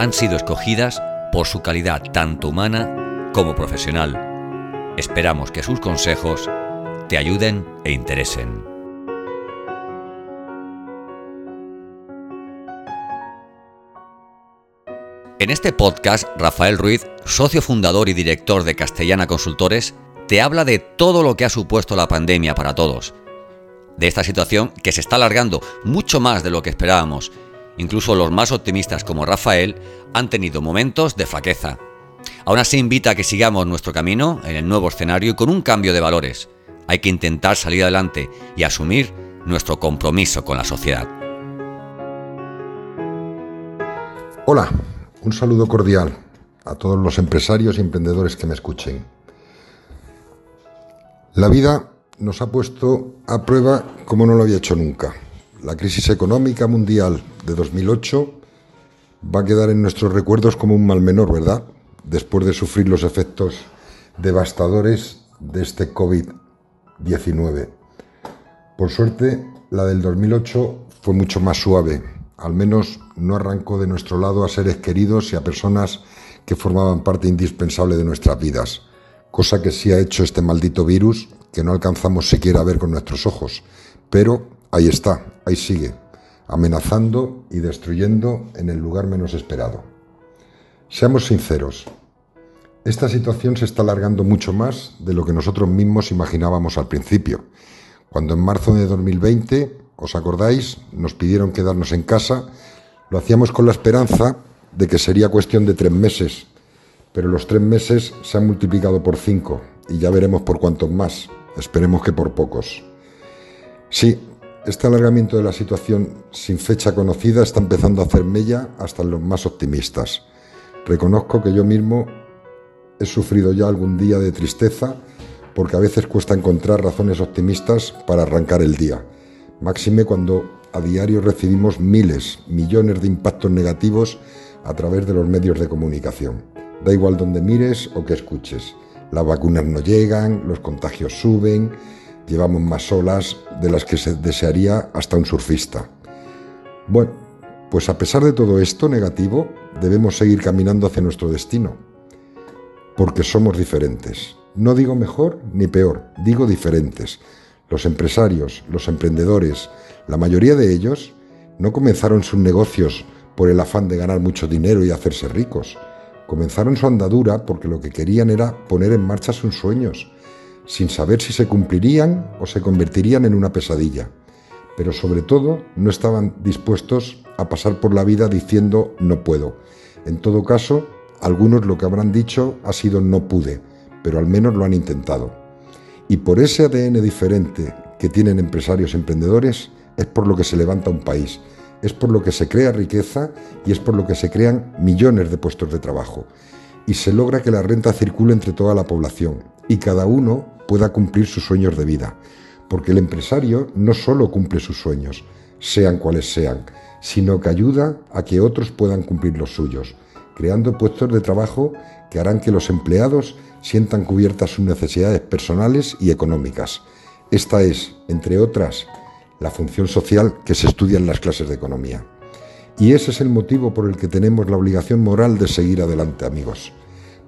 han sido escogidas por su calidad tanto humana como profesional. Esperamos que sus consejos te ayuden e interesen. En este podcast, Rafael Ruiz, socio fundador y director de Castellana Consultores, te habla de todo lo que ha supuesto la pandemia para todos. De esta situación que se está alargando mucho más de lo que esperábamos. Incluso los más optimistas como Rafael han tenido momentos de flaqueza. Aún así invita a que sigamos nuestro camino en el nuevo escenario y con un cambio de valores. Hay que intentar salir adelante y asumir nuestro compromiso con la sociedad. Hola, un saludo cordial a todos los empresarios y emprendedores que me escuchen. La vida nos ha puesto a prueba como no lo había hecho nunca. La crisis económica mundial de 2008 va a quedar en nuestros recuerdos como un mal menor, ¿verdad? Después de sufrir los efectos devastadores de este COVID-19. Por suerte, la del 2008 fue mucho más suave, al menos no arrancó de nuestro lado a seres queridos y a personas que formaban parte indispensable de nuestras vidas, cosa que sí ha hecho este maldito virus que no alcanzamos siquiera a ver con nuestros ojos, pero ahí está, ahí sigue, amenazando y destruyendo en el lugar menos esperado. Seamos sinceros, esta situación se está alargando mucho más de lo que nosotros mismos imaginábamos al principio, cuando en marzo de 2020 ¿Os acordáis? Nos pidieron quedarnos en casa. Lo hacíamos con la esperanza de que sería cuestión de tres meses, pero los tres meses se han multiplicado por cinco y ya veremos por cuántos más. Esperemos que por pocos. Sí, este alargamiento de la situación sin fecha conocida está empezando a hacer mella hasta los más optimistas. Reconozco que yo mismo he sufrido ya algún día de tristeza porque a veces cuesta encontrar razones optimistas para arrancar el día máxime cuando a diario recibimos miles, millones de impactos negativos a través de los medios de comunicación. Da igual donde mires o que escuches. Las vacunas no llegan, los contagios suben, llevamos más olas de las que se desearía hasta un surfista. Bueno, pues a pesar de todo esto negativo, debemos seguir caminando hacia nuestro destino, porque somos diferentes. No digo mejor ni peor, digo diferentes los empresarios, los emprendedores, la mayoría de ellos no comenzaron sus negocios por el afán de ganar mucho dinero y hacerse ricos. Comenzaron su andadura porque lo que querían era poner en marcha sus sueños, sin saber si se cumplirían o se convertirían en una pesadilla. Pero sobre todo no estaban dispuestos a pasar por la vida diciendo no puedo. En todo caso, algunos lo que habrán dicho ha sido no pude, pero al menos lo han intentado. Y por ese ADN diferente que tienen empresarios emprendedores es por lo que se levanta un país, es por lo que se crea riqueza y es por lo que se crean millones de puestos de trabajo. Y se logra que la renta circule entre toda la población y cada uno pueda cumplir sus sueños de vida. Porque el empresario no solo cumple sus sueños, sean cuales sean, sino que ayuda a que otros puedan cumplir los suyos, creando puestos de trabajo que harán que los empleados sientan cubiertas sus necesidades personales y económicas. Esta es, entre otras, la función social que se estudia en las clases de economía. Y ese es el motivo por el que tenemos la obligación moral de seguir adelante, amigos,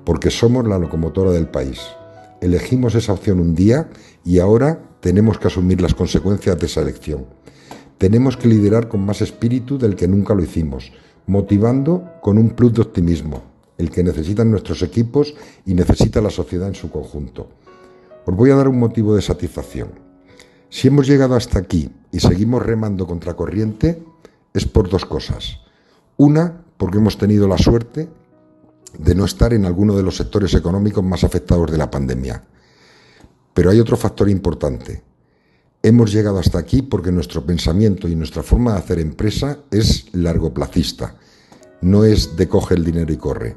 porque somos la locomotora del país. Elegimos esa opción un día y ahora tenemos que asumir las consecuencias de esa elección. Tenemos que liderar con más espíritu del que nunca lo hicimos, motivando con un plus de optimismo, el que necesitan nuestros equipos y necesita la sociedad en su conjunto. Os voy a dar un motivo de satisfacción. Si hemos llegado hasta aquí y seguimos remando contra corriente, es por dos cosas. Una, porque hemos tenido la suerte de no estar en alguno de los sectores económicos más afectados de la pandemia. Pero hay otro factor importante. Hemos llegado hasta aquí porque nuestro pensamiento y nuestra forma de hacer empresa es largoplacista, no es de coge el dinero y corre.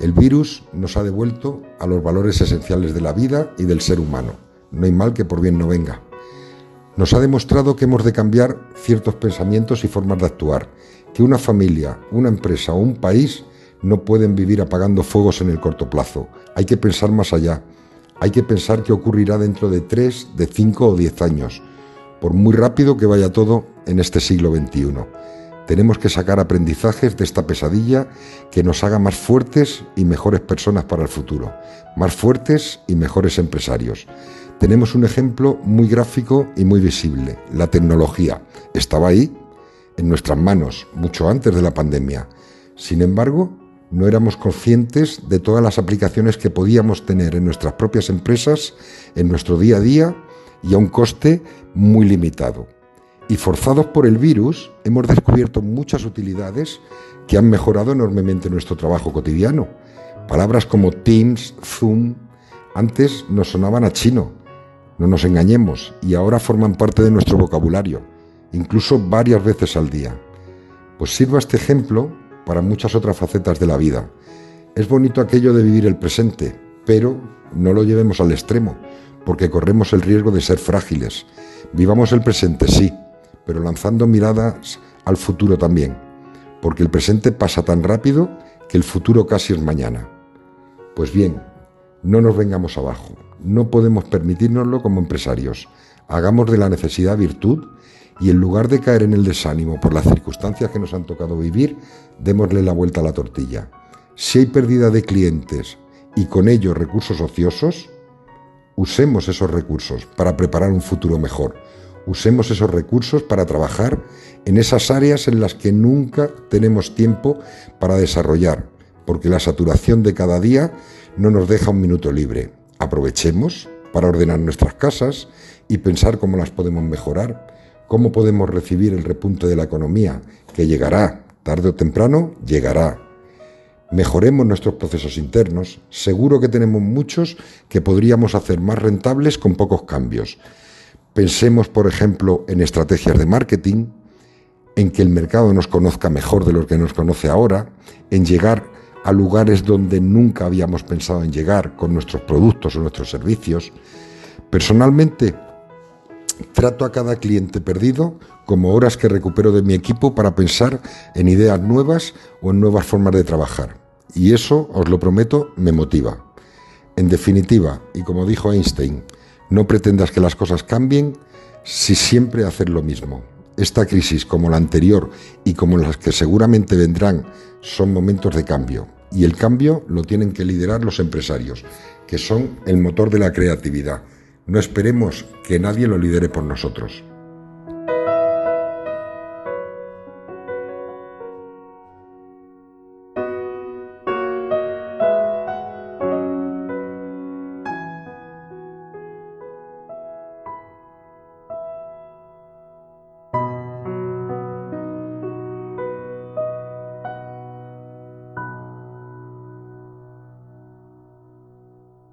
El virus nos ha devuelto a los valores esenciales de la vida y del ser humano. No hay mal que por bien no venga. Nos ha demostrado que hemos de cambiar ciertos pensamientos y formas de actuar, que una familia, una empresa o un país no pueden vivir apagando fuegos en el corto plazo. Hay que pensar más allá. Hay que pensar qué ocurrirá dentro de tres, de cinco o diez años, por muy rápido que vaya todo en este siglo XXI. Tenemos que sacar aprendizajes de esta pesadilla que nos haga más fuertes y mejores personas para el futuro, más fuertes y mejores empresarios. Tenemos un ejemplo muy gráfico y muy visible, la tecnología. Estaba ahí, en nuestras manos, mucho antes de la pandemia. Sin embargo, no éramos conscientes de todas las aplicaciones que podíamos tener en nuestras propias empresas, en nuestro día a día y a un coste muy limitado y forzados por el virus hemos descubierto muchas utilidades que han mejorado enormemente nuestro trabajo cotidiano. Palabras como Teams, Zoom, antes nos sonaban a chino, no nos engañemos, y ahora forman parte de nuestro vocabulario, incluso varias veces al día. Pues sirva este ejemplo para muchas otras facetas de la vida. Es bonito aquello de vivir el presente, pero no lo llevemos al extremo, porque corremos el riesgo de ser frágiles. Vivamos el presente, sí, pero lanzando miradas al futuro también, porque el presente pasa tan rápido que el futuro casi es mañana. Pues bien, no nos vengamos abajo, no podemos permitirnoslo como empresarios. Hagamos de la necesidad virtud y en lugar de caer en el desánimo por las circunstancias que nos han tocado vivir, démosle la vuelta a la tortilla. Si hay pérdida de clientes y con ello recursos ociosos, usemos esos recursos para preparar un futuro mejor usemos esos recursos para trabajar en esas áreas en las que nunca tenemos tiempo para desarrollar, porque la saturación de cada día no nos deja un minuto libre. Aprovechemos para ordenar nuestras casas y pensar cómo las podemos mejorar, cómo podemos recibir el repunte de la economía, que llegará, tarde o temprano, llegará. Mejoremos nuestros procesos internos, seguro que tenemos muchos que podríamos hacer más rentables con pocos cambios. Pensemos, por ejemplo, en estrategias de marketing, en que el mercado nos conozca mejor de lo que nos conoce ahora, en llegar a lugares donde nunca habíamos pensado en llegar con nuestros productos o nuestros servicios. Personalmente, trato a cada cliente perdido como horas que recupero de mi equipo para pensar en ideas nuevas o en nuevas formas de trabajar. Y eso, os lo prometo, me motiva. En definitiva, y como dijo Einstein, no pretendas que las cosas cambien si siempre haces lo mismo. Esta crisis, como la anterior y como las que seguramente vendrán, son momentos de cambio. Y el cambio lo tienen que liderar los empresarios, que son el motor de la creatividad. No esperemos que nadie lo lidere por nosotros.